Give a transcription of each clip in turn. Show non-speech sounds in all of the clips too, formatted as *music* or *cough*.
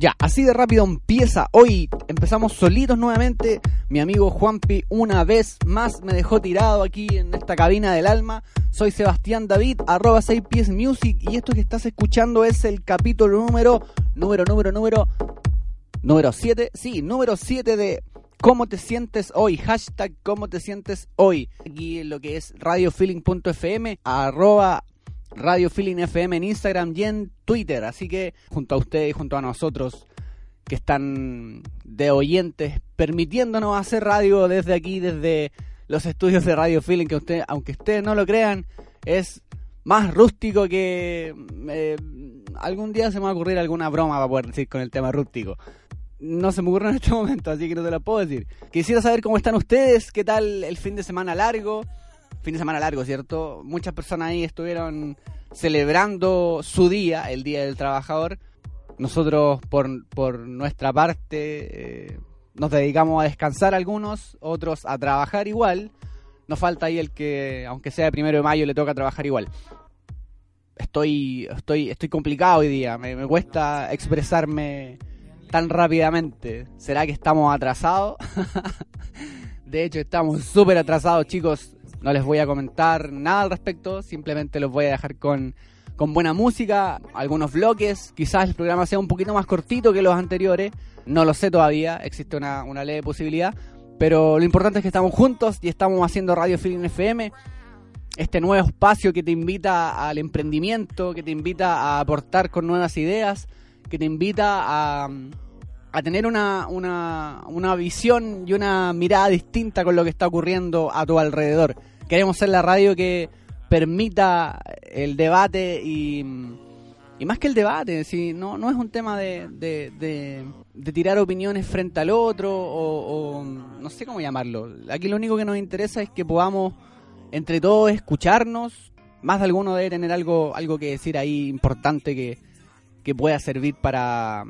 Ya, así de rápido empieza. Hoy empezamos solitos nuevamente. Mi amigo Juanpi una vez más me dejó tirado aquí en esta cabina del alma. Soy Sebastián David, arroba 6 pies music. Y esto que estás escuchando es el capítulo número, número, número, número, número 7. Sí, número 7 de ¿Cómo te sientes hoy? Hashtag ¿Cómo te sientes hoy? Aquí en lo que es radiofeeling.fm, arroba Radio Feeling FM en Instagram y en Twitter. Así que junto a ustedes y junto a nosotros que están de oyentes, permitiéndonos hacer radio desde aquí, desde los estudios de Radio Feeling, que usted, aunque ustedes no lo crean, es más rústico que... Eh, algún día se me va a ocurrir alguna broma para poder decir con el tema rústico. No se me ocurre en este momento, así que no te lo puedo decir. Quisiera saber cómo están ustedes, qué tal el fin de semana largo fin de semana largo, ¿cierto? Muchas personas ahí estuvieron celebrando su día, el Día del Trabajador. Nosotros, por, por nuestra parte, eh, nos dedicamos a descansar algunos, otros a trabajar igual. Nos falta ahí el que, aunque sea el primero de mayo, le toca trabajar igual. Estoy, estoy, estoy complicado hoy día, me, me cuesta expresarme tan rápidamente. ¿Será que estamos atrasados? *laughs* de hecho, estamos súper atrasados, chicos. No les voy a comentar nada al respecto, simplemente los voy a dejar con, con buena música, algunos bloques, quizás el programa sea un poquito más cortito que los anteriores, no lo sé todavía, existe una, una leve posibilidad, pero lo importante es que estamos juntos y estamos haciendo Radio Feeling FM, este nuevo espacio que te invita al emprendimiento, que te invita a aportar con nuevas ideas, que te invita a, a tener una, una, una visión y una mirada distinta con lo que está ocurriendo a tu alrededor. Queremos ser la radio que permita el debate y, más que el debate, si no, no es un tema de, de, de, tirar opiniones frente al otro o, no sé cómo llamarlo. Aquí lo único que nos interesa es que podamos entre todos escucharnos. Más de alguno debe tener algo, algo que decir ahí importante que, que pueda servir para,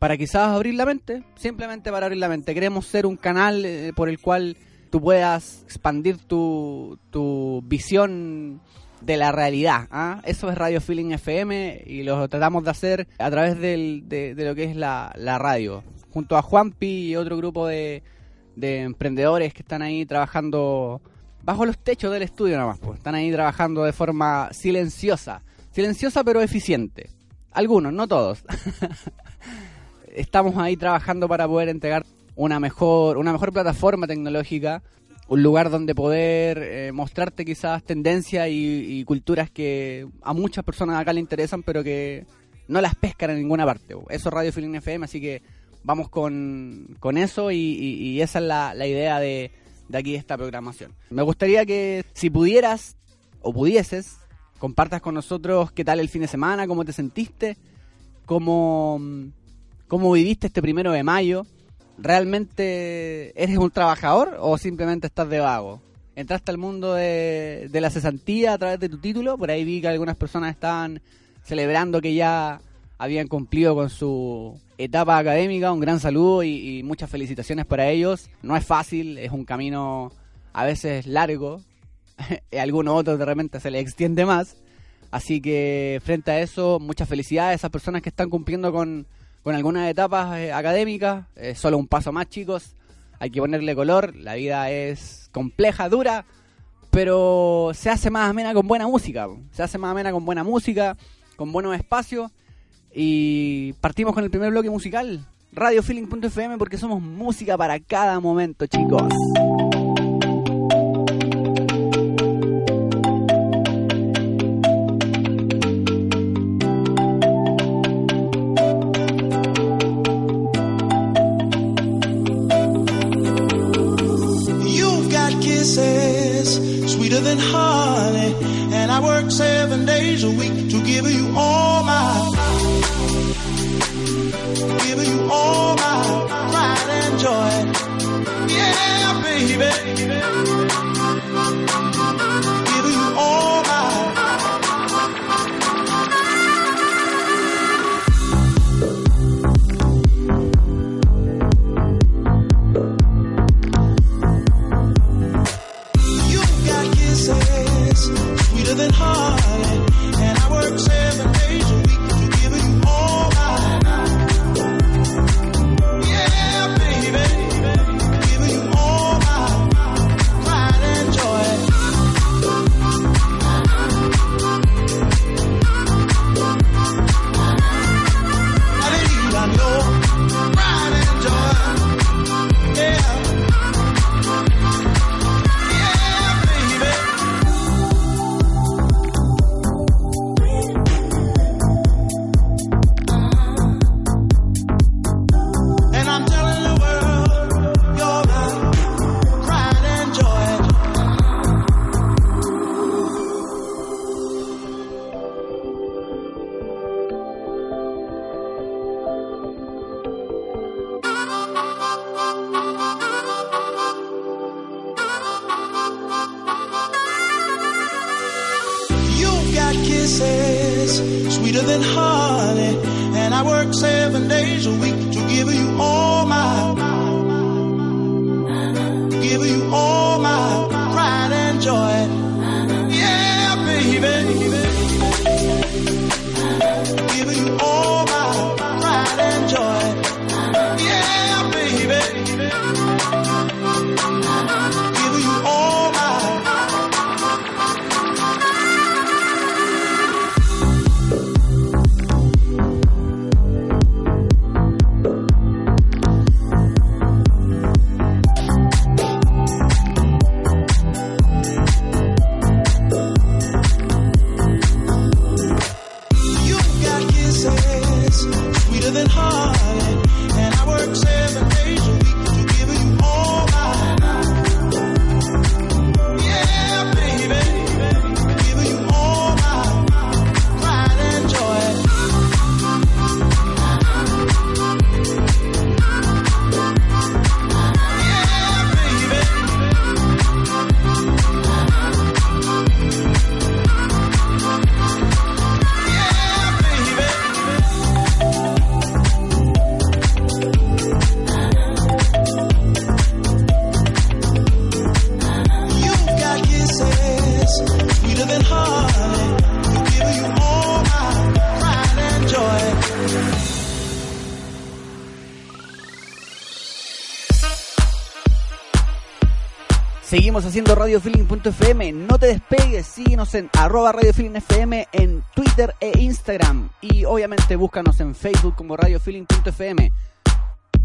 para quizás abrir la mente, simplemente para abrir la mente. Queremos ser un canal eh, por el cual tú puedas expandir tu, tu visión de la realidad. ¿ah? Eso es Radio Feeling FM y lo tratamos de hacer a través del, de, lo que es la, la, radio. Junto a Juanpi y otro grupo de, de emprendedores que están ahí trabajando bajo los techos del estudio nada más. Pues. Están ahí trabajando de forma silenciosa. Silenciosa pero eficiente. Algunos, no todos. *laughs* Estamos ahí trabajando para poder entregar una mejor, una mejor plataforma tecnológica, un lugar donde poder eh, mostrarte quizás tendencias y, culturas que a muchas personas acá le interesan, pero que no las pescan en ninguna parte. Eso es Radio Feeling FM, así que vamos con, con eso y, esa es la, la idea de, de aquí de esta programación. Me gustaría que si pudieras o pudieses, compartas con nosotros qué tal el fin de semana, cómo te sentiste, cómo, cómo viviste este primero de mayo ¿realmente eres un trabajador o simplemente estás de vago? Entraste al mundo de, la cesantía a través de tu título, por ahí vi que algunas personas estaban celebrando que ya habían cumplido con su etapa académica, un gran saludo y, muchas felicitaciones para ellos. No es fácil, es un camino a veces largo, *laughs* a algunos otros de repente se le extiende más. Así que frente a eso, muchas felicidades a esas personas que están cumpliendo con, con algunas etapas eh, académicas, es solo un paso más chicos, hay que ponerle color, la vida es compleja, dura, pero se hace más amena con buena música, se hace más amena con buena música, con buenos espacios. Y partimos con el primer bloque musical, radiofeeling.fm porque somos música para cada momento chicos. Seguimos haciendo radiofeeling.fm. No te despegues, síguenos en arroba radiofeelingfm en Twitter e Instagram. Y obviamente búscanos en Facebook como radiofeeling.fm.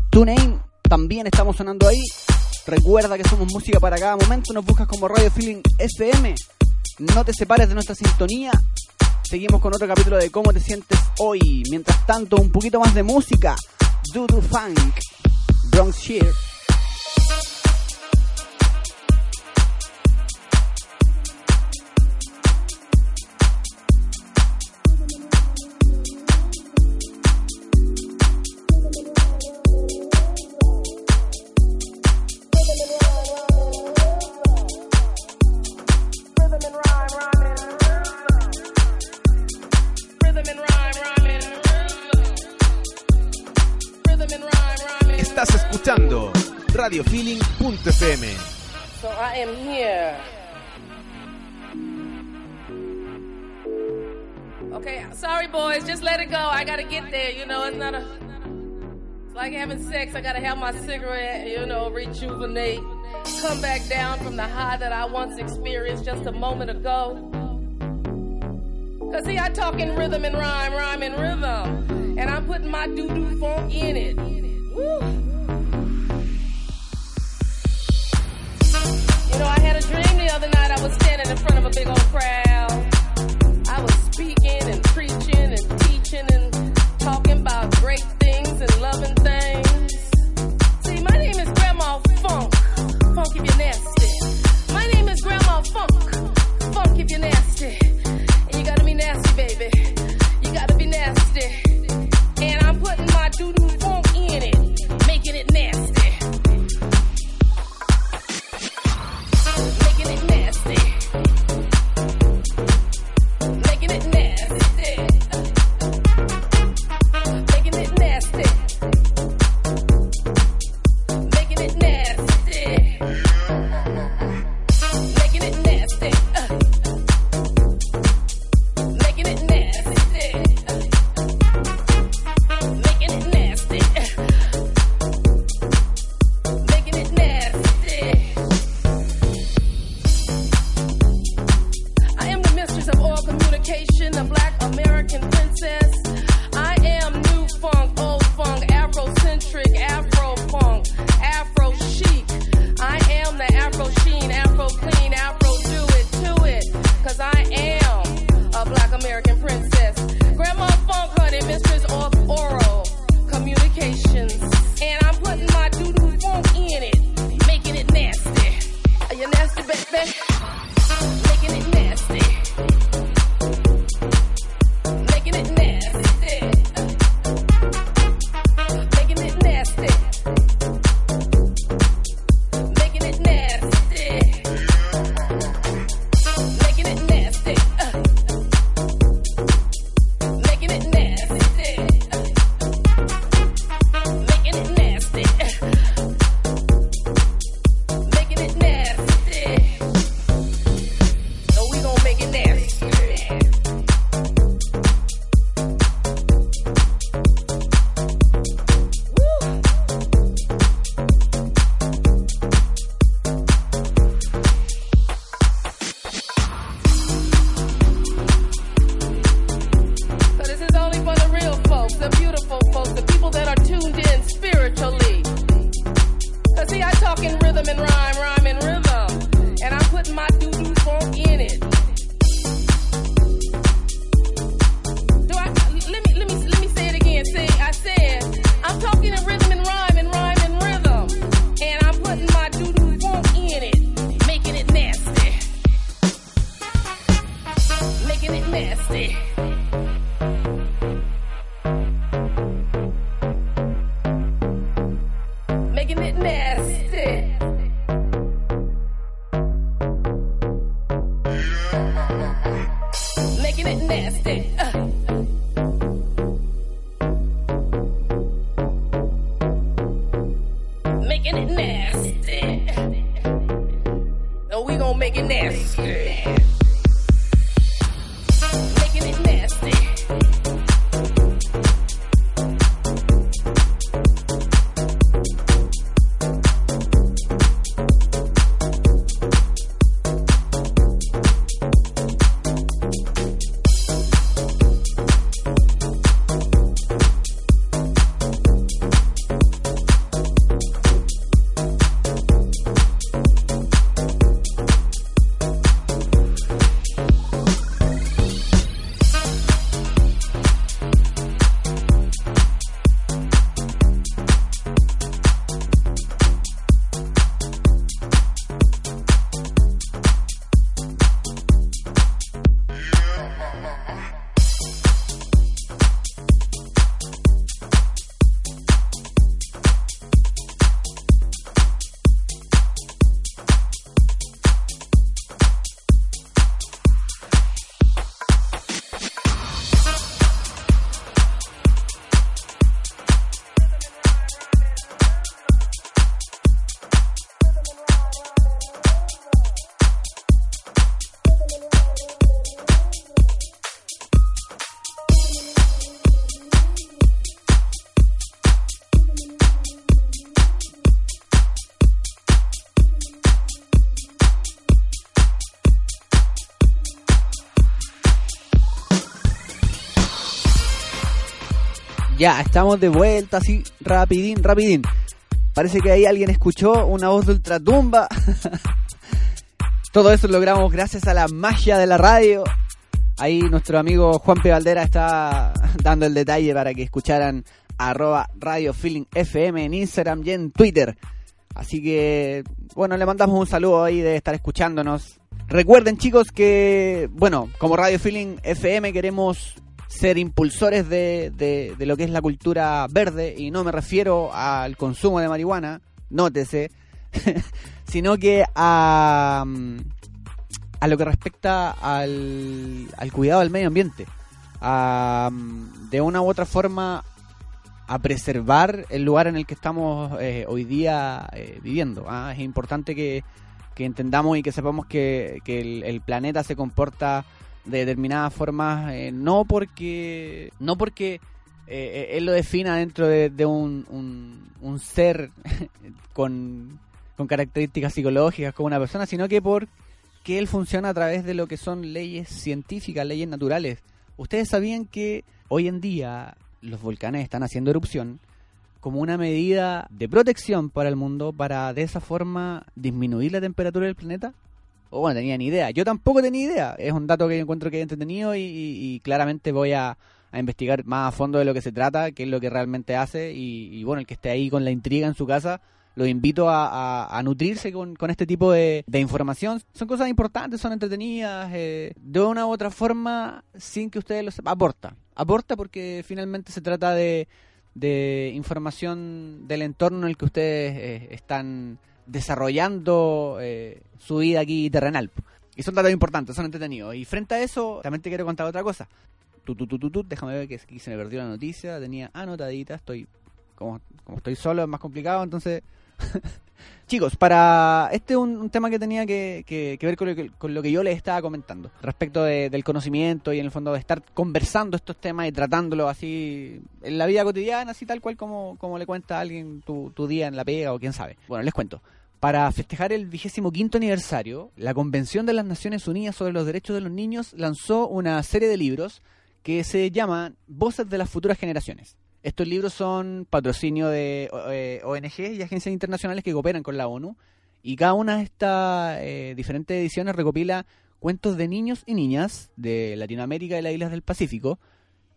TuneIn, también estamos sonando ahí. Recuerda que somos música para cada momento. Nos buscas como Radio Feeling FM. No te separes de nuestra sintonía. Seguimos con otro capítulo de cómo te sientes hoy. Mientras tanto, un poquito más de música. Doodoo Funk, Bronx Shear. radiofeeling.fm. So I am here. Okay, sorry boys, just let it go. I gotta get there. You know, it's not a. It's like having sex. I gotta have my cigarette. You know, rejuvenate, come back down from the high that I once experienced just a moment ago. Cause see, I talk in rhythm and rhyme, rhyme and rhythm, and I'm putting my doo doo funk in it. In front of a big old crowd. rhythm and rhyme, rhyme Ya, estamos de vuelta así, rapidín, rapidín. Parece que ahí alguien escuchó una voz de ultratumba. *laughs* Todo eso lo logramos gracias a la magia de la radio. Ahí nuestro amigo Juan P. Valdera está *laughs* dando el detalle para que escucharan arroba Radio Feeling FM en Instagram y en Twitter. Así que, bueno, le mandamos un saludo ahí de estar escuchándonos. Recuerden chicos que, bueno, como Radio Feeling FM queremos ser impulsores de, de, lo que es la cultura verde y no me refiero al consumo de marihuana, nótese, *laughs* sino que a, mm, a lo que respecta al, al cuidado del medio ambiente. A, mm, de una u otra forma a preservar el lugar en el que estamos eh, hoy día eh, viviendo. ¿ah? Es importante que, que entendamos y que sepamos que, que el planeta se comporta de determinadas formas, eh, no porque no porque eh, él lo defina dentro de, un, un, un ser *laughs* con, con características psicológicas como una persona, sino que porque él funciona a través de lo que son leyes científicas, leyes naturales. Ustedes sabían que hoy en día los volcanes están haciendo erupción como una medida de protección para el mundo para de esa forma disminuir la temperatura del planeta? O bueno, tenía ni idea. Yo tampoco tenía idea. Es un dato que yo encuentro que es entretenido y, claramente voy a, investigar más a fondo de lo que se trata, qué es lo que realmente hace. Y, bueno, el que esté ahí con la intriga en su casa, lo invito a, nutrirse con, este tipo de, información. Son cosas importantes, son entretenidas. eh, de una u otra forma, sin que ustedes lo sepan, aporta. Aporta porque finalmente se trata de, de información del entorno en el que ustedes eh, están desarrollando eh, su vida aquí terrenal. Y son datos importantes, son entretenidos. Y frente a eso, también te quiero contar otra cosa. Tu, tu, tu, tu, déjame ver que aquí se me perdió la noticia. Tenía anotadita, estoy. Como, como estoy solo es más complicado, entonces. *laughs* Chicos, para este es un, tema que tenía que, que- que ver con lo que, con lo que yo les estaba comentando respecto de- del conocimiento y en el fondo de estar conversando estos temas y tratándolos así en la vida cotidiana, así tal cual como, como le cuenta a alguien tu, tu día en la pega o quién sabe. Bueno, les cuento. Para festejar el vigésimo quinto aniversario, la Convención de las Naciones Unidas sobre los Derechos de los Niños lanzó una serie de libros que se llaman Voces de las Futuras Generaciones. Estos libros son patrocinio de eh, ONG y agencias internacionales que cooperan con la ONU y cada una de estas eh, diferentes ediciones recopila cuentos de niños y niñas de Latinoamérica y las islas del Pacífico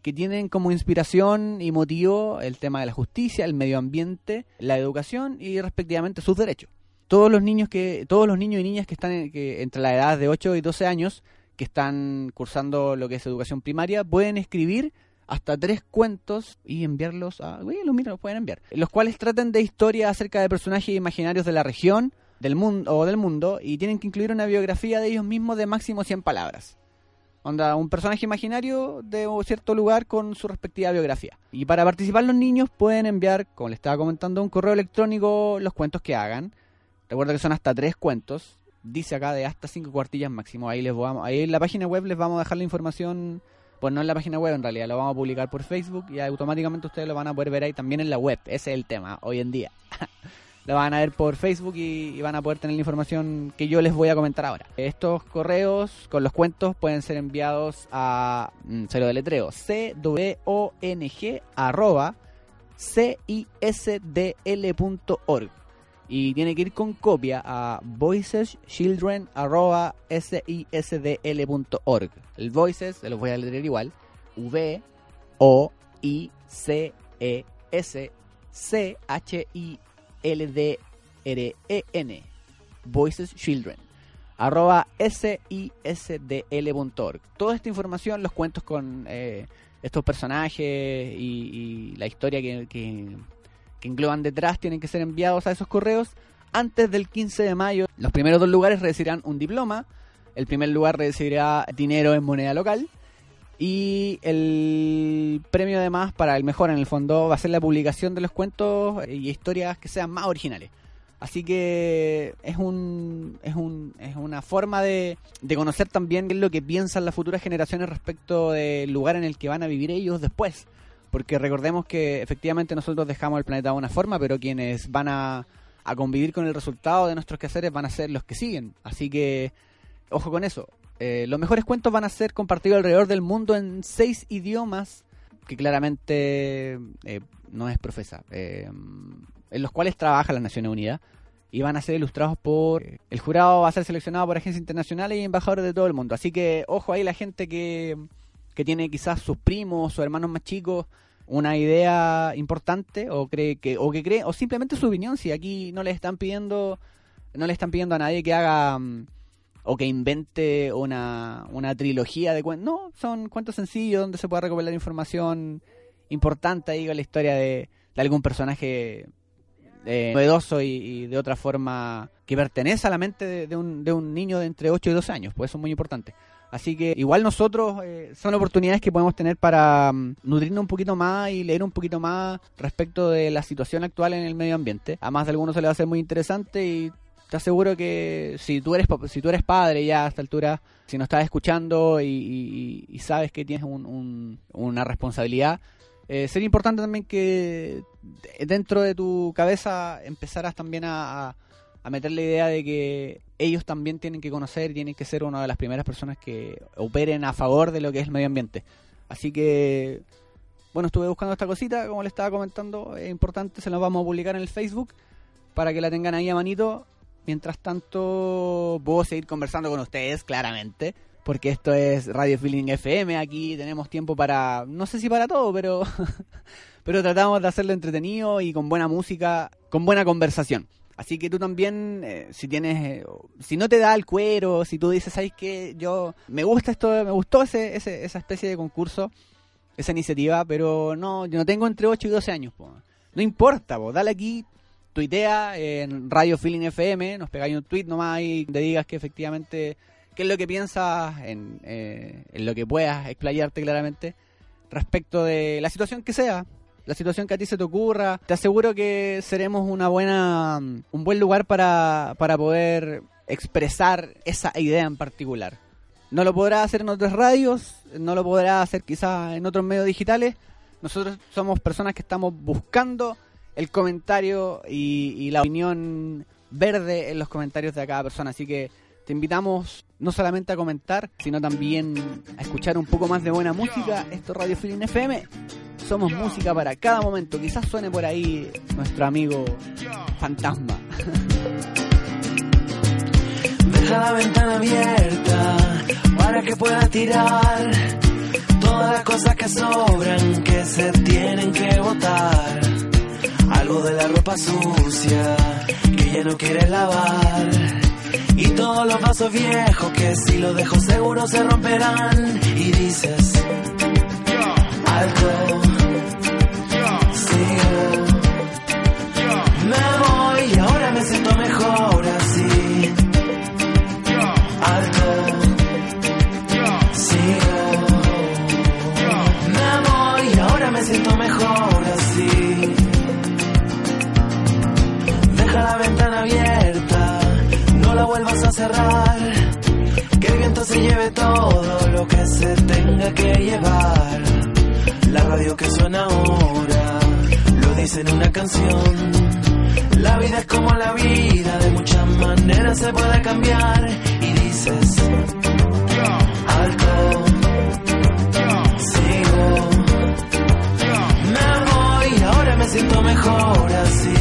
que tienen como inspiración y motivo el tema de la justicia, el medio ambiente, la educación y respectivamente sus derechos. Todos los niños que todos los niños y niñas que están en- que entre la edad de 8 y 12 años que están cursando lo que es educación primaria pueden escribir hasta tres cuentos y enviarlos a... Uy, los mira, los pueden enviar. Los cuales tratan de historias acerca de personajes imaginarios de la región del mundo o del mundo y tienen que incluir una biografía de ellos mismos de máximo 100 palabras. Onda, un personaje imaginario de un cierto lugar con su respectiva biografía. Y para participar los niños pueden enviar, como les estaba comentando, un correo electrónico los cuentos que hagan. Recuerda que son hasta tres cuentos. Dice acá de hasta cinco cuartillas máximo. Ahí les vamos, ahí en la página web les vamos a dejar la información. Pues no en la página web en realidad, lo vamos a publicar por Facebook y automáticamente ustedes lo van a poder ver ahí también en la web. Ese es el tema hoy en día. *laughs* lo van a ver por Facebook y, van a poder tener la información que yo les voy a comentar ahora. Estos correos con los cuentos pueden ser enviados a, mm, se lo deletreo, c-w-o-n-g arroba cisdl.org y tiene que ir con copia a voiceschildren.sisdl.org. El voices, se los voy a leer igual, V O I C E S C H I L D R E N. Voices arroba sisdl.org. Toda esta información, los cuentos con eh, estos personajes y, la historia que, que engloban detrás tienen que ser enviados a esos correos antes del 15 de mayo. Los primeros dos lugares recibirán un diploma. El primer lugar recibirá dinero en moneda local. Y el premio además para el mejor en el fondo va a ser la publicación de los cuentos y historias que sean más originales. Así que es un, es un es una forma de, de conocer también qué es lo que piensan las futuras generaciones respecto del lugar en el que van a vivir ellos después. Porque recordemos que efectivamente nosotros dejamos el planeta de una forma, pero quienes van a, a convivir con el resultado de nuestros quehaceres van a ser los que siguen. Así que, ojo con eso. Eh, los mejores cuentos van a ser compartidos alrededor del mundo en seis idiomas, que claramente eh, no es profesa, eh, en los cuales trabaja las Naciones Unidas. Y van a ser ilustrados por... El jurado va a ser seleccionado por agencias internacionales y embajadores de todo el mundo. Así que, ojo ahí la gente que, que tiene quizás sus primos o hermanos más chicos una idea importante o cree que o que cree o simplemente su opinión si aquí no le están pidiendo no le están pidiendo a nadie que haga mm, o que invente una, una trilogía de cuentos no son cuentos sencillos donde se puede recopilar información importante ahí con la historia de, algún personaje eh, novedoso y, de otra forma que pertenece a la mente de, de un, de un niño de entre 8 y 12 años pues eso es muy importante Así que igual nosotros eh, son oportunidades que podemos tener para mm, nutrirnos un poquito más y leer un poquito más respecto de la situación actual en el medio ambiente. A más de algunos se le va a hacer muy interesante y te aseguro que si tú eres si tú eres padre ya a esta altura, si nos estás escuchando y, y- y sabes que tienes un- un- una responsabilidad, eh, sería importante también que de- dentro de tu cabeza empezaras también a- a meter la idea de que ellos también tienen que conocer y tienen que ser una de las primeras personas que operen a favor de lo que es el medio ambiente. Así que, bueno, estuve buscando esta cosita, como le estaba comentando, es importante, se la vamos a publicar en el Facebook para que la tengan ahí a manito. Mientras tanto, puedo seguir conversando con ustedes, claramente, porque esto es Radio Feeling FM, aquí tenemos tiempo para, no sé si para todo, pero, *laughs* pero tratamos de hacerlo entretenido y con buena música, con buena conversación. Así que tú también, eh, si tienes, eh, si no te da el cuero, si tú dices, ¿sabes qué? Yo, me gusta esto, me gustó ese, ese, esa especie de concurso, esa iniciativa, pero no, yo no tengo entre 8 y 12 años, po. No importa, po, dale aquí, tuitea en Radio Feeling FM, nos pegáis un tweet nomás y te digas que efectivamente, qué es lo que piensas, en, eh, en lo que puedas explayarte claramente, respecto de la situación que sea, la situación que a ti se te ocurra. Te aseguro que seremos una buena, un buen lugar para, para poder expresar esa idea en particular. No lo podrá hacer en otras radios, no lo podrá hacer quizás en otros medios digitales. Nosotros somos personas que estamos buscando el comentario y, y la opinión verde en los comentarios de cada persona. Así que te invitamos no solamente a comentar, sino también a escuchar un poco más de buena música. Esto es Radio Feeling FM. Somos música para cada momento. Quizás suene por ahí nuestro amigo fantasma. *laughs* Deja la ventana abierta para que puedas tirar todas las cosas que sobran que se tienen que botar. Algo de la ropa sucia que ya no quieres lavar todos los vasos viejos que si lo dejo seguro se romperán. Y dices, alto sigo, me voy y ahora me siento mejor. cerrar. Que el viento se lleve todo lo que se tenga que llevar. La radio que suena ahora lo dice en una canción. La vida es como la vida, de muchas maneras se puede cambiar. Y dices, algo, sigo, me voy, ahora me siento mejor así.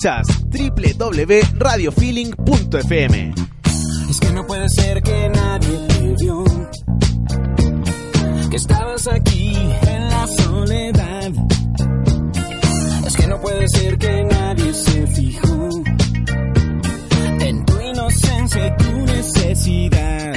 escuchas www.radiofeeling.fm. Es que no puede ser que nadie te vio, que estabas aquí en la soledad. Es que no puede ser que nadie se fijó en tu inocencia y tu necesidad.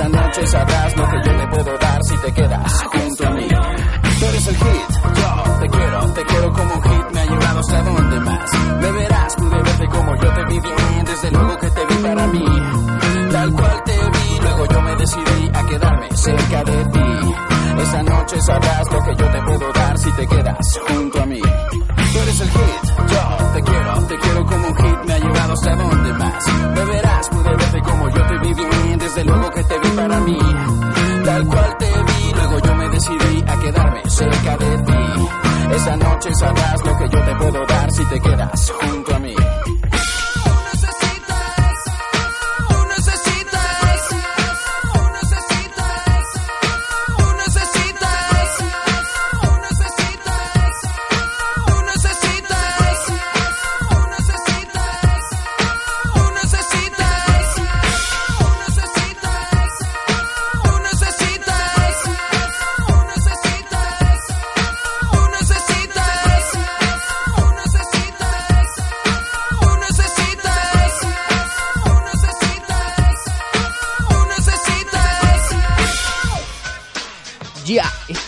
Esa noche sabrás lo que yo te puedo dar si te quedas junto a mí. Tú eres el hit, yo te quiero, te quiero como un hit, me ha llevado hasta donde más. Me verás, pude verte como yo te vi bien, desde luego que te vi para mí. Tal cual te vi, luego yo me decidí a quedarme cerca de ti. Esa noche sabrás lo que yo te puedo dar si te quedas junto a mí.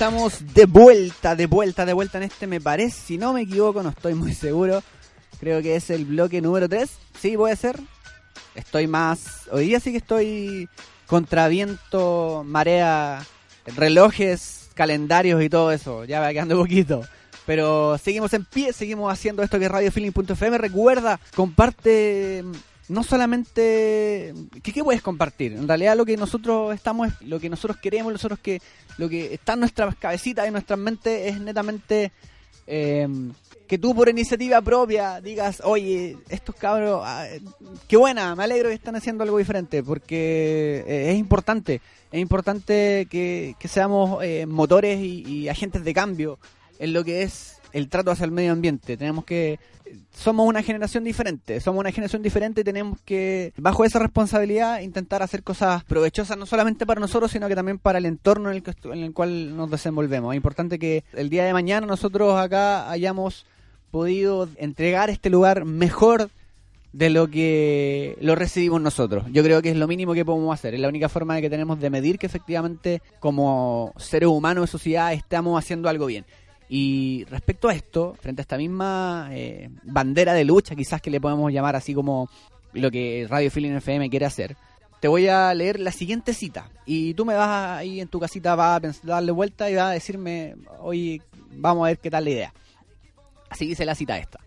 Estamos de vuelta, de vuelta, de vuelta en este, me parece. Si no me equivoco, no estoy muy seguro. Creo que es el bloque número 3. Sí, puede ser. Estoy más. Hoy día sí que estoy contra viento, marea, relojes, calendarios y todo eso. Ya va quedando poquito. Pero seguimos en pie, seguimos haciendo esto que es radiofeeling.fm. Recuerda, comparte no solamente ¿qué, puedes compartir en realidad lo que nosotros estamos lo que nosotros queremos nosotros que lo que está en nuestras cabecitas y en nuestras mentes es netamente eh, que tú por iniciativa propia digas oye estos cabros ah, qué buena me alegro que están haciendo algo diferente porque eh, es importante es importante que, que seamos eh, motores y, y agentes de cambio en lo que es el trato hacia el medio ambiente. Tenemos que somos una generación diferente, somos una generación diferente y tenemos que, bajo esa responsabilidad, intentar hacer cosas provechosas no solamente para nosotros, sino que también para el entorno en el, que en el cual nos desenvolvemos. Es importante que el día de mañana nosotros acá hayamos podido entregar este lugar mejor de lo que lo recibimos nosotros. Yo creo que es lo mínimo que podemos hacer. Es la única forma que tenemos de medir que efectivamente como seres humanos de sociedad estamos haciendo algo bien. Y respecto a esto, frente a esta misma eh, bandera de lucha, quizás que le podemos llamar así como lo que Radio Feeling FM quiere hacer, te voy a leer la siguiente cita. Y tú me vas ahí en tu casita, vas a darle vuelta y vas a decirme, oye, vamos a ver qué tal la idea. Así dice la cita esta.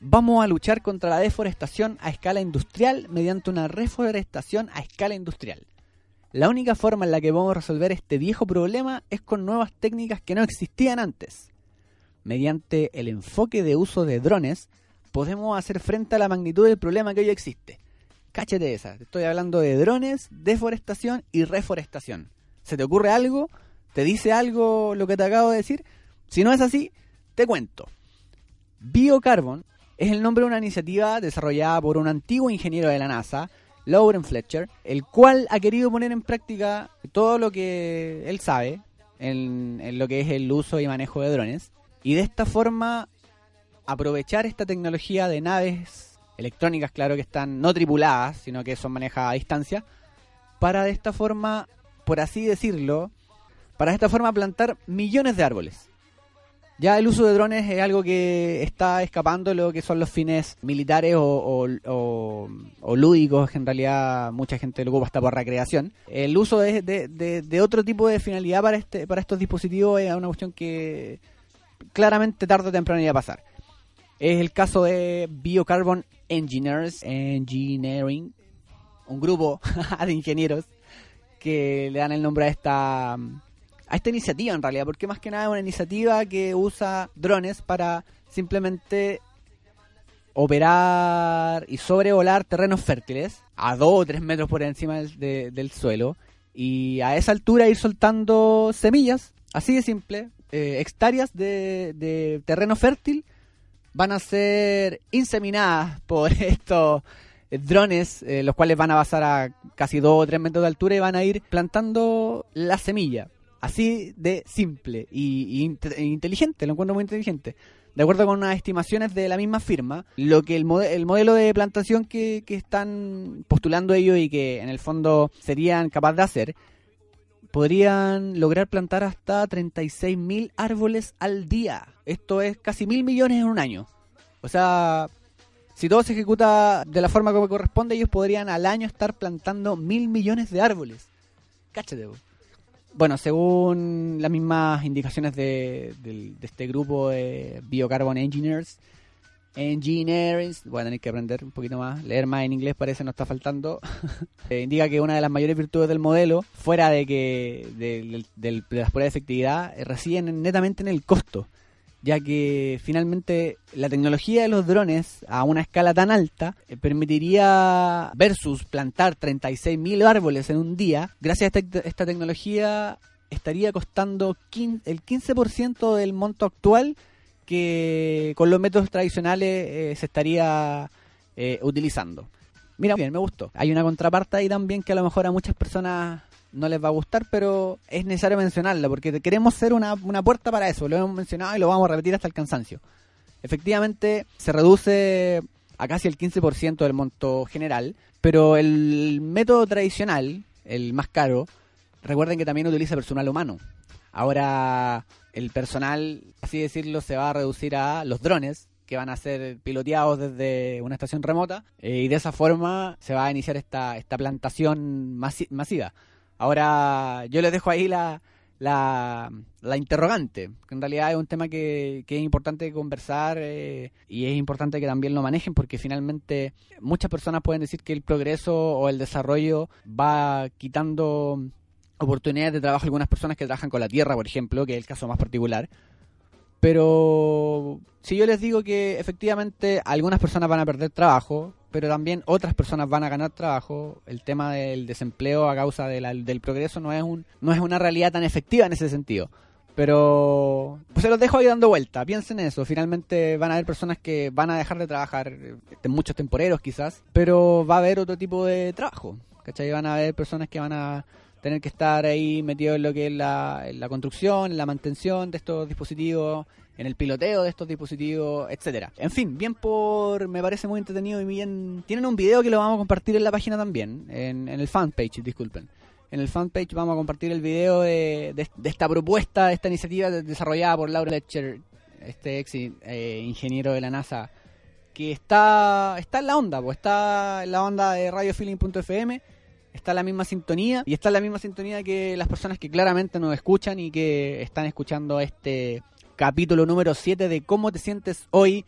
Vamos a luchar contra la deforestación a escala industrial mediante una reforestación a escala industrial. La única forma en la que podemos resolver este viejo problema es con nuevas técnicas que no existían antes. Mediante el enfoque de uso de drones, podemos hacer frente a la magnitud del problema que hoy existe. Cáchate esa, estoy hablando de drones, deforestación y reforestación. ¿Se te ocurre algo? ¿Te dice algo lo que te acabo de decir? Si no es así, te cuento. Biocarbon es el nombre de una iniciativa desarrollada por un antiguo ingeniero de la NASA, Lauren Fletcher, el cual ha querido poner en práctica todo lo que él sabe en, en lo que es el uso y manejo de drones, y de esta forma aprovechar esta tecnología de naves electrónicas, claro que están no tripuladas, sino que son manejadas a distancia, para de esta forma, por así decirlo, para de esta forma plantar millones de árboles. Ya el uso de drones es algo que está escapando lo que son los fines militares o, lúdicos, que en realidad mucha gente lo ocupa hasta por recreación. El uso de otro tipo de finalidad para, este, para estos dispositivos es una cuestión que claramente tarde o temprano iba a pasar. Es el caso de Biocarbon Engineers, Engineering, un grupo *laughs* de ingenieros que le dan el nombre a esta a esta iniciativa en realidad, porque más que nada es una iniciativa que usa drones para simplemente operar y sobrevolar terrenos fértiles a 2 o 3 metros por encima del, de- del suelo y a esa altura ir soltando semillas, así de simple, eh, hectáreas de, de terreno fértil van a ser inseminadas por *laughs* estos eh, drones, eh, los cuales van a pasar a casi 2 o 3 metros de altura y van a ir plantando la semilla. Así de simple y, e inteligente, lo encuentro muy inteligente. De acuerdo con unas estimaciones de la misma firma, lo que el, mode- el modelo de plantación que, que están postulando ellos y que en el fondo serían capaces de hacer, podrían lograr plantar hasta 36.000 árboles al día. Esto es casi mil millones en un año. O sea, si todo se ejecuta de la forma como corresponde, ellos podrían al año estar plantando mil millones de árboles. Cáchate. Bueno, según las mismas indicaciones de, del- de este grupo de Biocarbon Engineers, Engineers, voy a tener que aprender un poquito más, leer más en inglés parece no está faltando, *laughs* Eh, indica que una de las mayores virtudes del modelo, fuera de que del- del- de las pruebas de efectividad, residen netamente en el costo, ya que finalmente la tecnología de los drones a una escala tan alta eh, permitiría versus plantar 36.000 árboles en un día, gracias a esta, esta tecnología estaría costando quin- el 15% del monto actual que con los métodos tradicionales eh, se estaría eh, utilizando. Mira, bien, me gustó. Hay una contraparte ahí también que a lo mejor a muchas personas no les va a gustar, pero es necesario mencionarla porque queremos ser una, una puerta para eso. Lo hemos mencionado y lo vamos a repetir hasta el cansancio. Efectivamente, se reduce a casi el 15% del monto general, pero el método tradicional, el más caro, recuerden que también utiliza personal humano. Ahora el personal, así decirlo, se va a reducir a los drones que van a ser piloteados desde una estación remota eh, y de esa forma se va a iniciar esta, esta plantación masi- masiva. Ahora yo les dejo ahí la, la, interrogante, que en realidad es un tema que, que es importante conversar eh, y es importante que también lo manejen porque finalmente muchas personas pueden decir que el progreso o el desarrollo va quitando oportunidades de trabajo a algunas personas que trabajan con la tierra, por ejemplo, que es el caso más particular. Pero si yo les digo que efectivamente algunas personas van a perder trabajo, pero también otras personas van a ganar trabajo, el tema del desempleo a causa del progreso no es, un, no es una realidad tan efectiva en ese sentido. Pero pues se los dejo ahí dando vuelta, piensen en eso, finalmente van a haber personas que van a dejar de trabajar, muchos temporeros quizás, pero va a haber otro tipo de trabajo, ¿cachai? Van a haber personas que van a tener que estar ahí metidos en lo que es la, la construcción, en la mantención de estos dispositivos, en el piloteo de estos dispositivos, etcétera. En fin, bien por, me parece muy entretenido y bien. Tienen un video que lo vamos a compartir en la página también, en, en el fanpage, disculpen. En el fanpage vamos a compartir el video de, de- esta propuesta, de esta iniciativa de- desarrollada por Laura Letcher, este ex eh, ingeniero de la NASA, que está, está en la onda, pues está en la onda de radiofeeling.fm, está la misma sintonía y está la misma sintonía que las personas que claramente nos escuchan y que están escuchando este capítulo número 7 de cómo te sientes hoy.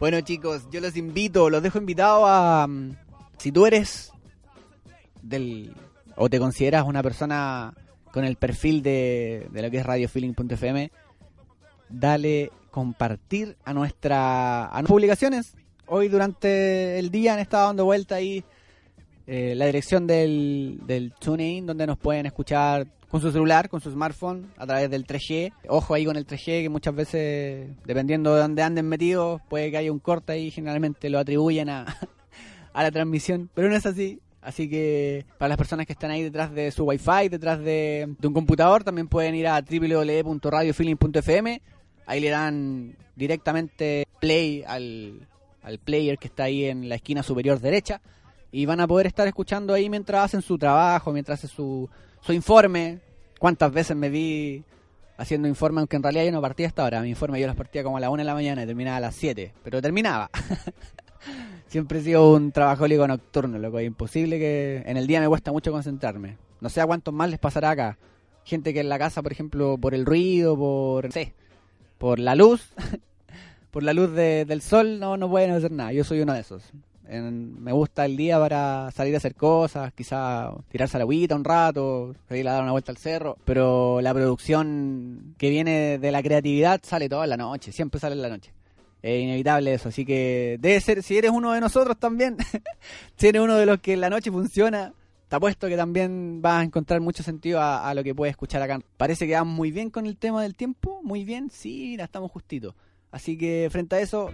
Bueno chicos, yo los invito, los dejo invitados a... mm, Si tú eres del... o te consideras una persona con el perfil de, de lo que es radiofeeling.fm, dale compartir a nuestra a nuestras publicaciones. Hoy durante el día han estado dando vuelta ahí eh, la dirección del, del TuneIn, donde nos pueden escuchar con su celular, con su smartphone, a través del 3G. Ojo ahí con el 3G, que muchas veces, dependiendo de dónde anden metidos, puede que haya un corte ahí, generalmente lo atribuyen *laughs* a, la transmisión, pero no es así. Así que para las personas que están ahí detrás de su wifi, detrás de, de un computador, también pueden ir a www.radiofeeling.fm. Ahí le dan directamente play al, al player que está ahí en la esquina superior derecha y van a poder estar escuchando ahí mientras hacen su trabajo, mientras hacen su, su informe. ¿Cuántas veces me vi haciendo informe, aunque en realidad yo no partía hasta ahora. Mi informe yo los partía como a las 1 de la mañana y terminaba a las 7, pero terminaba. *laughs* Siempre he sido un trabajólico nocturno, loco. Es imposible que en el día me cuesta mucho concentrarme. No sé a cuántos más les pasará acá. Gente que en la casa, por ejemplo, por el ruido, por, no sé, por la luz, *laughs* por la luz de- del sol, no, no pueden hacer nada. Yo soy uno de esos. Me gusta el día para salir a hacer cosas, quizá tirarse a la agüita un rato, salir a dar una vuelta al cerro, pero la producción que viene de la creatividad sale toda la noche, siempre sale en la noche. Es inevitable eso, así que debe ser, si eres uno de nosotros también, *laughs* si eres uno de los que en la noche funciona, te apuesto que también vas a encontrar mucho sentido a, lo que puedes escuchar acá. Parece que vamos muy bien con el tema del tiempo, muy bien, sí, mira, estamos justitos. Así que frente a eso,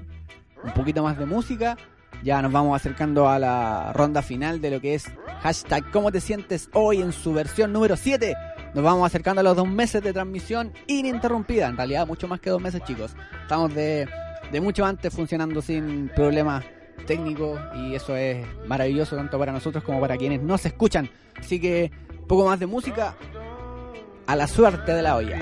un poquito más de música. Ya nos vamos acercando a la ronda final de lo que es hashtag ¿Cómo te sientes hoy en su versión número 7? Nos vamos acercando a los dos meses de transmisión ininterrumpida. En realidad, mucho más que dos meses, chicos. Estamos de, de mucho antes funcionando sin problemas técnicos y eso es maravilloso tanto para nosotros como para quienes nos escuchan. Así que, poco más de música a la suerte de la olla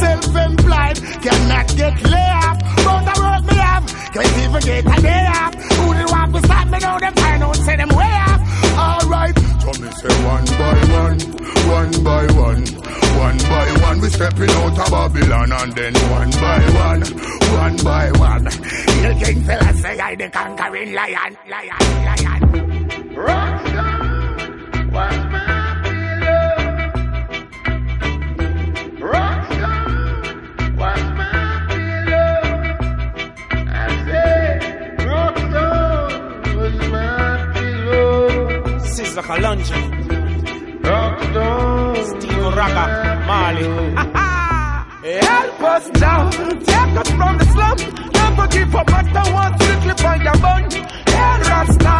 self-employed. Cannot get laid off. But I work me off, Can't even get a day off. Who do want to stop me now? Them find out, say them way off. Alright. So me say one by one, one by one. One by one, we stepping out of Babylon and then one by one, one by one. Hill King fella say I the conquering lion, lion, lion. Rock, one. Kalonji, Rockstar. Steve Raka, Mali. Help us now, take us from the slum. Never give up after one little on your bun. Hey, Rasta,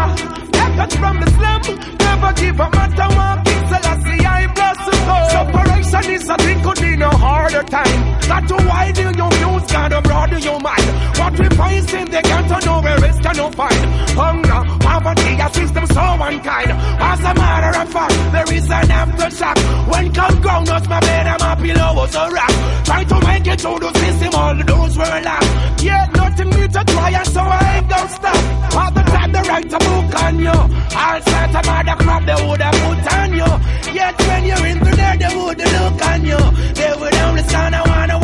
take us from the slum. Never give up after one King Selassie, I'm blessed to go. Separation is a thing could be no harder time. Got to widen your views, gotta broaden your mind. What we find can't turn nowhere else can no find. Hunger, poverty, a system so unkind. As a matter of fact, there is an aftershock. When come ground us, my bed and my pillow was a rock. Try to make it through the system, all the doors were locked. Yeah, nothing new to try, and so I ain't gonna stop. All the time they write a book on you. All sorts of other crap they would have put on you. Yet when you're into there, they would look on you. They would only stand and wanna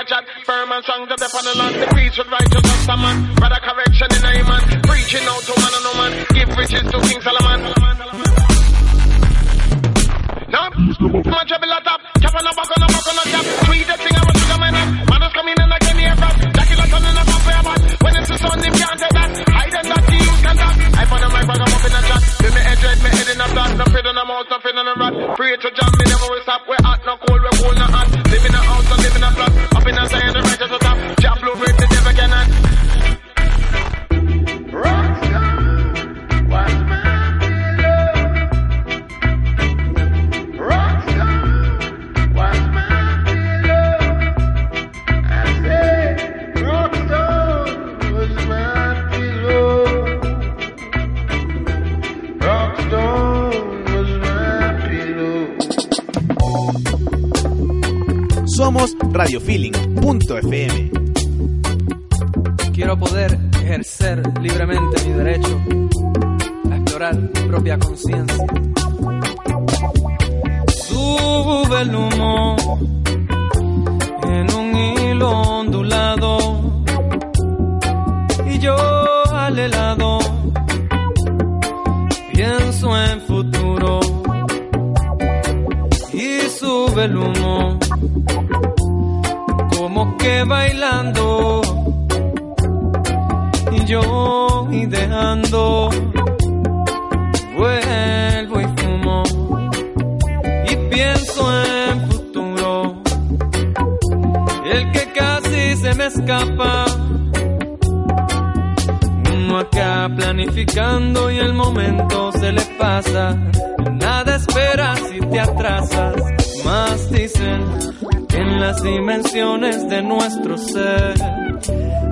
mic, see Molly, I chat. Firm and strong, the depth on the land. The peace with righteous and some man. Brother correction in a man. Preaching out to man and no man. Give riches to King Solomon. Now, my trouble radiofeeling.fm. y el momento se le pasa. Nada espera si te atrasas. Más dicen que en las dimensiones de nuestro ser.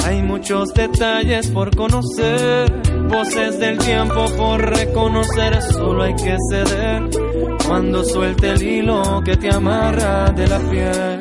Hay muchos detalles por conocer, voces del tiempo por reconocer, solo hay que ceder cuando suelte el hilo que te amarra de la piel.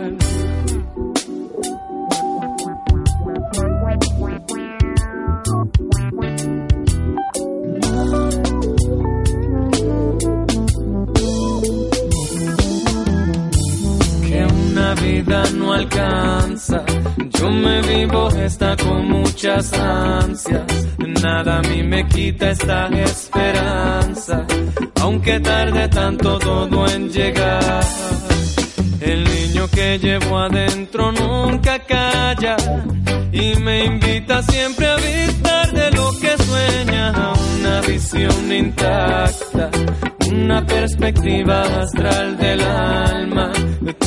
Ansias. Nada a mí me quita esta esperanza. Aunque tarde tanto todo en llegar. El niño que llevo adentro nunca calla. Y me invita siempre a avistar de lo que sueña. Una visión intacta. Una perspectiva astral del alma.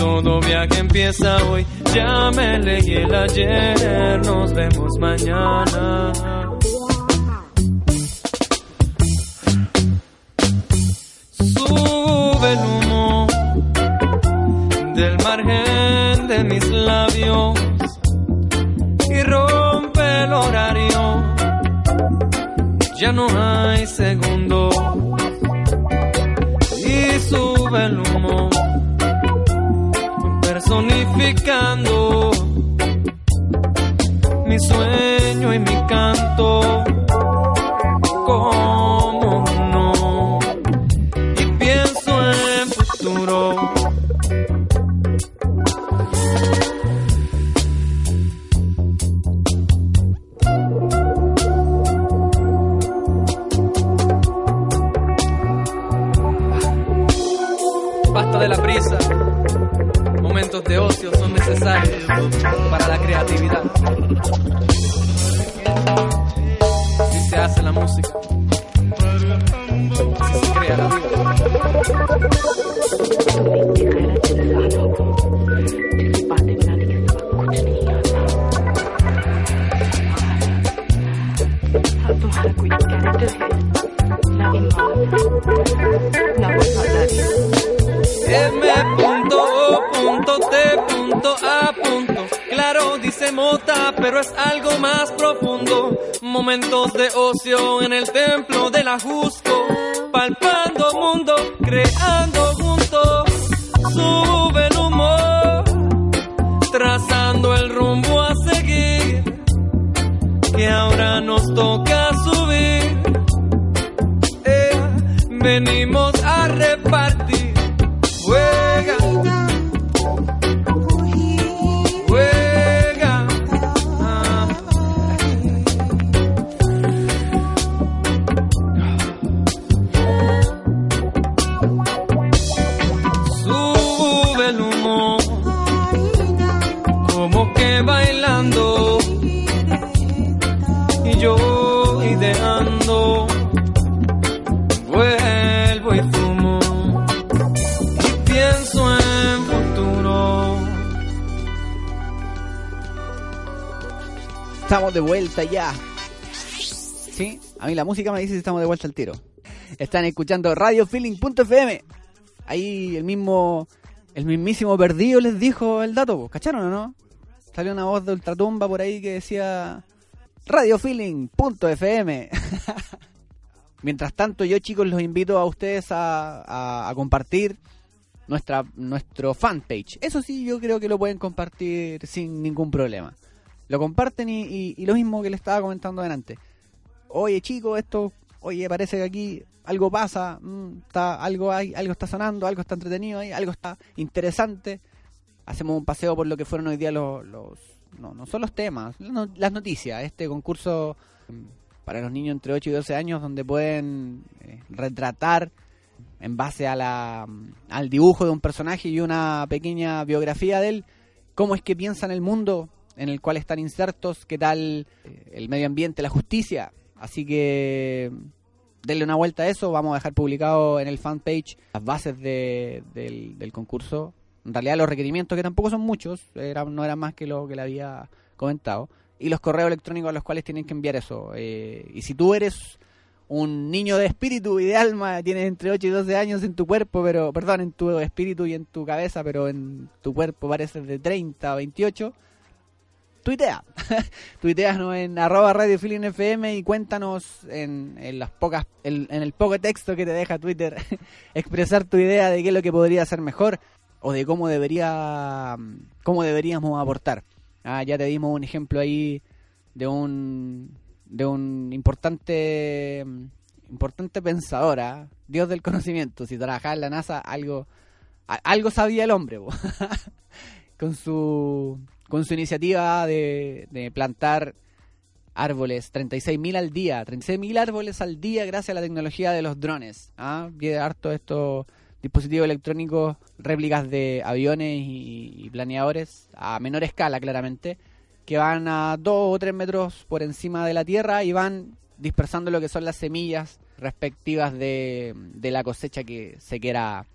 Todo viaje empieza hoy. Ya me leí el ayer. Nos vemos mañana. Sube el humo del margen de mis labios y rompe el horario. Ya no hay segundo personificando mi sueño y mi canto De vuelta ya. Sí, a mí la música me dice si estamos de vuelta al tiro. Están escuchando radiofeeling.fm. Ahí el mismo, el mismísimo perdido les dijo el dato, ¿cacharon o no? Salió una voz de ultratumba por ahí que decía radiofeeling.fm. *laughs* Mientras tanto, yo chicos los invito a ustedes a, a- a compartir nuestra nuestro fanpage. Eso sí, yo creo que lo pueden compartir sin ningún problema. Lo comparten y, lo mismo que le estaba comentando delante. Oye, chico, esto, oye, parece que aquí algo pasa, mm, está, algo hay, algo está sonando, algo está entretenido ahí, algo está interesante. Hacemos un paseo por lo que fueron hoy día los, los no, no son los temas, las noticias. Este concurso mm, para los niños entre 8 y 12 años donde pueden eh, retratar en base a la, mm, al dibujo de un personaje y una pequeña biografía de él, cómo es que piensan el mundo en el cual están insertos, qué tal eh, el medio ambiente, la justicia. Así que denle una vuelta a eso, vamos a dejar publicado en el fanpage las bases de- del, del concurso. En realidad los requerimientos, que tampoco son muchos, eran, no eran más que lo que le había comentado. Y los correos electrónicos a los cuales tienen que enviar eso. Eh, y si tú eres un niño de espíritu y de alma, tienes entre 8 y 12 años en tu cuerpo, pero, perdón, en tu espíritu y en tu cabeza, pero en tu cuerpo pareces de 30 o 28, tuitea. *laughs* Tuiteanos en arroba Radio y cuéntanos en, las pocas, en, el poco texto que te deja Twitter, *laughs* expresar tu idea de qué es lo que podría ser mejor o de cómo debería, cómo deberíamos aportar. Ah, ya te dimos un ejemplo ahí de un de un importante importante pensador, ¿ah? Dios del conocimiento. Si trabajaba en la NASA, algo algo sabía el hombre, *laughs* con su con su iniciativa de, plantar árboles, 36.000 al día, 36.000 árboles al día gracias a la tecnología de los drones. ¿ah? Viene harto estos dispositivos electrónicos, réplicas de aviones y, y planeadores a menor escala claramente, que van a 2 o 3 metros por encima de la Tierra y van dispersando lo que son las semillas respectivas de la cosecha que se quiera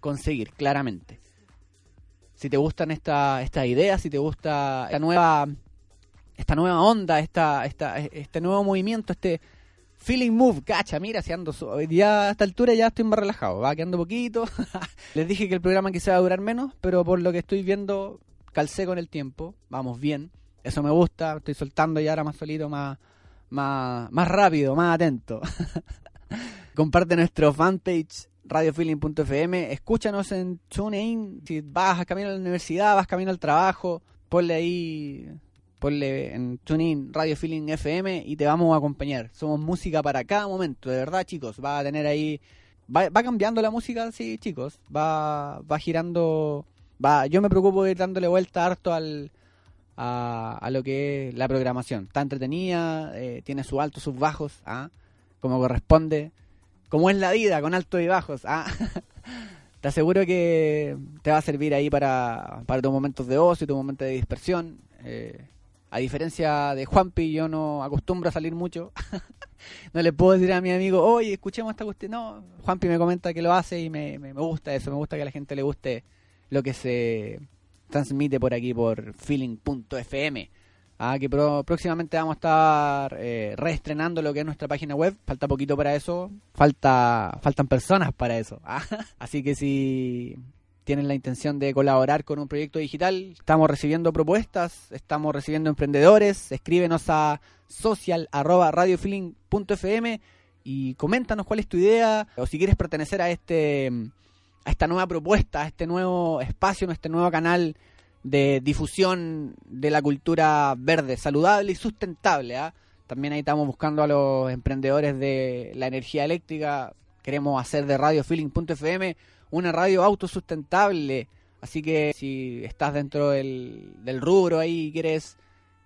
conseguir claramente. Si te gustan esta- estas ideas, si te gusta esta nueva esta nueva onda, esta, esta, este nuevo movimiento, este feeling move, cacha, mira, si ando, día a esta altura ya estoy más relajado, va quedando poquito. *laughs* Les dije que el programa quizá va a durar menos, pero por lo que estoy viendo, calcé con el tiempo, vamos bien, eso me gusta, estoy soltando ya ahora más solito, más, más, más rápido, más atento. *laughs* Comparte nuestro fanpage radiofeeling.fm, escúchanos en TuneIn, si vas camino a la universidad, vas camino al trabajo, ponle ahí, ponle en TuneIn Radio Feeling FM y te vamos a acompañar. Somos música para cada momento, de verdad chicos, va a tener ahí, va, va cambiando la música, sí chicos, va, va girando, va, yo me preocupo de ir dándole vuelta harto al... A, a lo que es la programación. Está entretenida, eh, tiene sus altos, sus bajos, ¿ah? como corresponde como es la vida, con altos y bajos. Ah. *laughs* Te aseguro que te va a servir ahí para, tus momentos de ocio, tus momentos de dispersión. Eh, a diferencia de Juanpi, yo no acostumbro a salir mucho. *laughs* no le puedo decir a mi amigo, oye, escuchemos esta cuestión. No, Juanpi me comenta que lo hace y me, me, me gusta eso. Me gusta que a la gente le guste lo que se transmite por aquí, por feeling.fm. Ah, que pro- próximamente vamos a estar eh, reestrenando lo que es nuestra página web. Falta poquito para eso. Falta, faltan personas para eso. *laughs* Ah, Así que si tienen la intención de colaborar con un proyecto digital, estamos recibiendo propuestas, estamos recibiendo emprendedores. Escríbenos a social@radiofeeling.fm y coméntanos cuál es tu idea o si quieres pertenecer a este a esta nueva propuesta, a este nuevo espacio, a este nuevo canal de difusión de la cultura verde, saludable y sustentable. ¿ah? También ahí estamos buscando a los emprendedores de la energía eléctrica. Queremos hacer de radiofeeling.fm una radio autosustentable. Así que si estás dentro del, del rubro ahí y quieres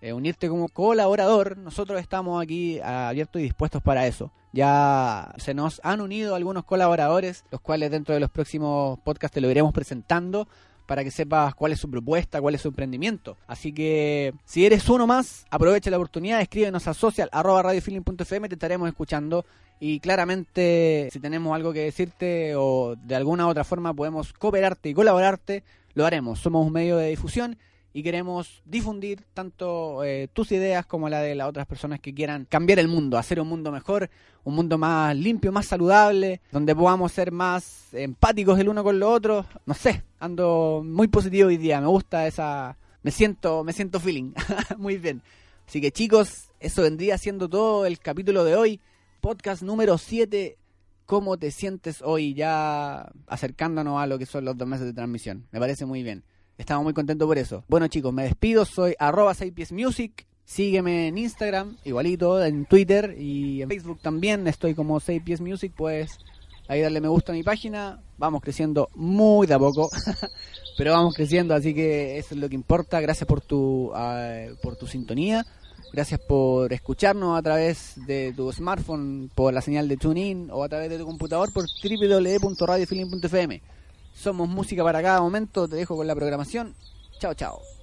eh, unirte como colaborador, nosotros estamos aquí abiertos y dispuestos para eso. Ya se nos han unido algunos colaboradores, los cuales dentro de los próximos podcasts te lo iremos presentando para que sepas cuál es su propuesta, cuál es su emprendimiento. Así que si eres uno más, aprovecha la oportunidad, escríbenos a social@radiofeeling.fm, te estaremos escuchando y claramente si tenemos algo que decirte o de alguna otra forma podemos cooperarte y colaborarte, lo haremos. Somos un medio de difusión y queremos difundir tanto eh, tus ideas como la de las otras personas que quieran cambiar el mundo, hacer un mundo mejor, un mundo más limpio, más saludable, donde podamos ser más empáticos el uno con los otros. No sé, ando muy positivo hoy día, me gusta esa, me siento, me siento feeling, *laughs* muy bien. Así que chicos, eso vendría siendo todo el capítulo de hoy, podcast número 7 cómo te sientes hoy ya acercándonos a lo que son los dos meses de transmisión. Me parece muy bien. Estamos muy contentos por eso. Bueno chicos, me despido. Soy arroba 6 Music. Sígueme en Instagram, igualito, en Twitter y en Facebook también. Estoy como 6 Pies Music, pues ahí darle me gusta a mi página. Vamos creciendo muy de a poco, *laughs* pero vamos creciendo, así que eso es lo que importa. Gracias por tu, ah, por tu sintonía. Gracias por escucharnos a través de tu smartphone, por la señal de TuneIn o a través de tu computador por www.radiofeeling.fm. Somos música para cada momento. Te dejo con la programación. Chao, chao.